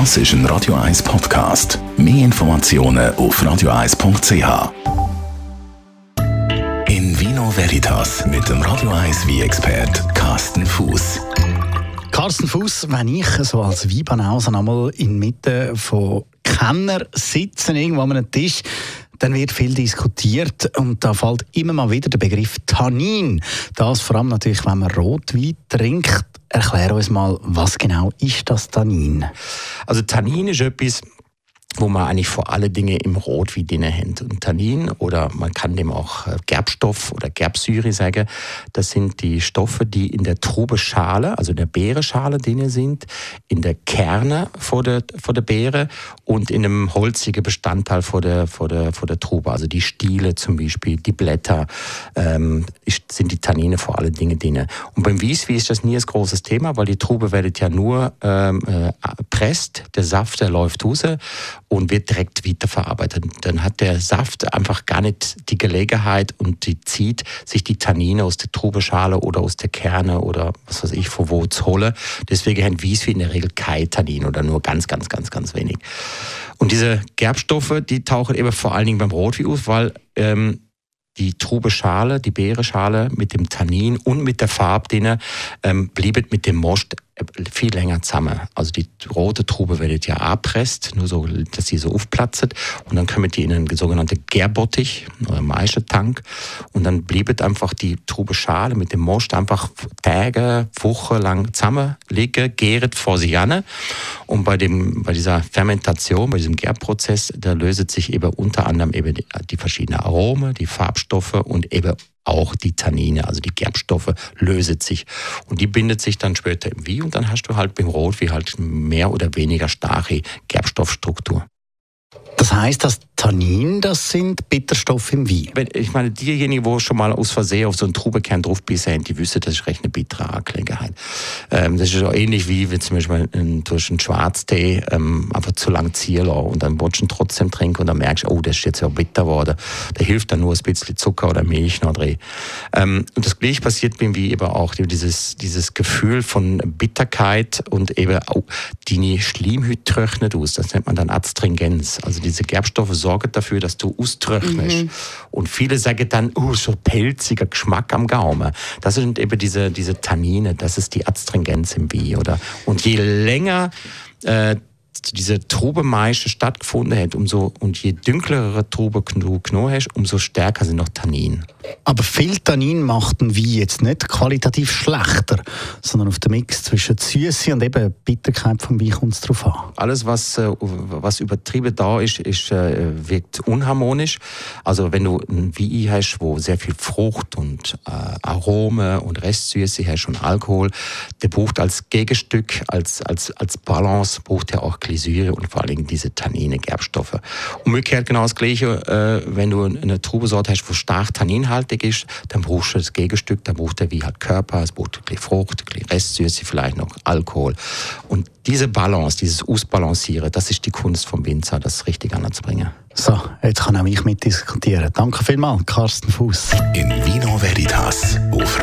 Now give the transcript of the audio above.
Das ist ein Radio 1 Podcast. Mehr Informationen auf radio1.ch. In Vino Veritas mit dem Radio 1 wie expert Carsten Fuß. Carsten Fuß, wenn ich so als Weinbanause einmal in Mitte von Kenner sitzen irgendwo an einem Tisch, dann wird viel diskutiert und da fällt immer mal wieder der Begriff Tannin. Das vor allem natürlich, wenn man Rotwein trinkt. Erklär uns mal, was genau ist das Tannin? Also Tannin ist etwas, wo man eigentlich vor alle Dinge im Rotwein drin hat. Und Tannin oder man kann dem auch äh, Gerbstoff oder Gerbsäure sagen, das sind die Stoffe, die in der Trubeschale, also in der Beereschale drin sind, in der Kerne vor der, vor der Beere und in einem holzigen Bestandteil vor der, vor der, vor der Trube. Also die Stiele zum Beispiel, die Blätter, ähm, sind die Tannine vor alle Dinge drin. Und beim Wieswi ist das nie ein großes Thema, weil die Trube werdet ja nur ähm, äh, presst, der Saft, der läuft raus und wird direkt weiterverarbeitet. Dann hat der Saft einfach gar nicht die Gelegenheit und die zieht sich die Tannine aus der Trubeschale oder aus der Kerne oder was weiß ich, von wo zu holen. Deswegen haben Wieswi in der Regel kein Tannin oder nur ganz, ganz, ganz, ganz wenig. Und diese Gerbstoffe, die tauchen eben vor allen Dingen beim Rotwein auf, weil ähm, die Trubeschale, die Beereschale mit dem Tannin und mit der Farbe drin ähm, bliebet mit dem Most viel länger zusammen. Also die rote Trube wird ja abpresst, nur so, dass sie so aufplatzt. Und dann kommen die in einen sogenannten Gärbottich oder Maischetank. Und dann bliebet einfach die Trubeschale mit dem Most einfach Tage, Wochen lang zusammen liegen, gäret vor sich an. Und bei, dem, bei dieser Fermentation, bei diesem Gärprozess, da löset sich eben unter anderem eben die, die verschiedenen Aromen, die Farbstoffe und eben auch die Tannine, also die Gerbstoffe, löset sich. Und die bindet sich dann später im Wie und dann hast du halt beim Rotwein halt mehr oder weniger starke Gerbstoffstruktur. Das heißt, dass Tannin, das sind Bitterstoffe im Wein. Ich meine, diejenigen, die schon mal aus Versehen auf so einen Trubekern draufbissen haben, die wissen, das ist recht eine bittere Angelegenheit. Ähm, das ist auch ähnlich wie, wenn zum Beispiel ein, durch einen Schwarztee ähm, einfach zu lang ziehen lassen und dann willst du ihn trotzdem trinken und dann merkst du, oh, das ist jetzt ja bitter geworden. Da hilft dann nur ein bisschen Zucker oder Milch noch drin. Ähm, und das gleiche passiert beim Wein eben auch, dieses, dieses Gefühl von Bitterkeit und eben auch die Schleimhütte trocknet aus. Das nennt man dann Adstringenz. Also diese Gerbstoffe sorgen dafür, dass du austrocknest. Mhm. Und viele sagen dann, oh, so pelziger Geschmack am Gaumen. Das sind eben diese, diese Tannine, das ist die Adstringenz im Wein, oder? Und je länger äh, diese Trubemeische stattgefunden hat, umso, und je dunklere Trube du genommen hast, umso stärker sind noch Tannin. Aber viel Tannin macht ein Wein jetzt nicht qualitativ schlechter, sondern auf den Mix zwischen Süße und eben Bitterkeit vom Wein kommt es drauf an. Alles, was, äh, was übertrieben da ist, ist äh, wirkt unharmonisch. Also wenn du ein Wein hast, wo sehr viel Frucht und äh, Arome und Restsüße hast und Alkohol, der braucht als Gegenstück, als, als, als Balance, braucht er auch Glysyre und vor allem diese Tannine, Gerbstoffe. Umgekehrt genau das Gleiche, äh, wenn du eine Trubesorte hast, wo stark tanninhaltig ist, dann brauchst du das Gegenstück, dann braucht er wie halt Körper, es braucht ein bisschen Frucht, ein bisschen Restsüße, vielleicht noch Alkohol. Und diese Balance, dieses Ausbalancieren, das ist die Kunst vom Winzer, das richtig anzubringen. So, jetzt kann auch ich mitdiskutieren. Danke vielmals, Carsten Fuß. In Vino Veritas auf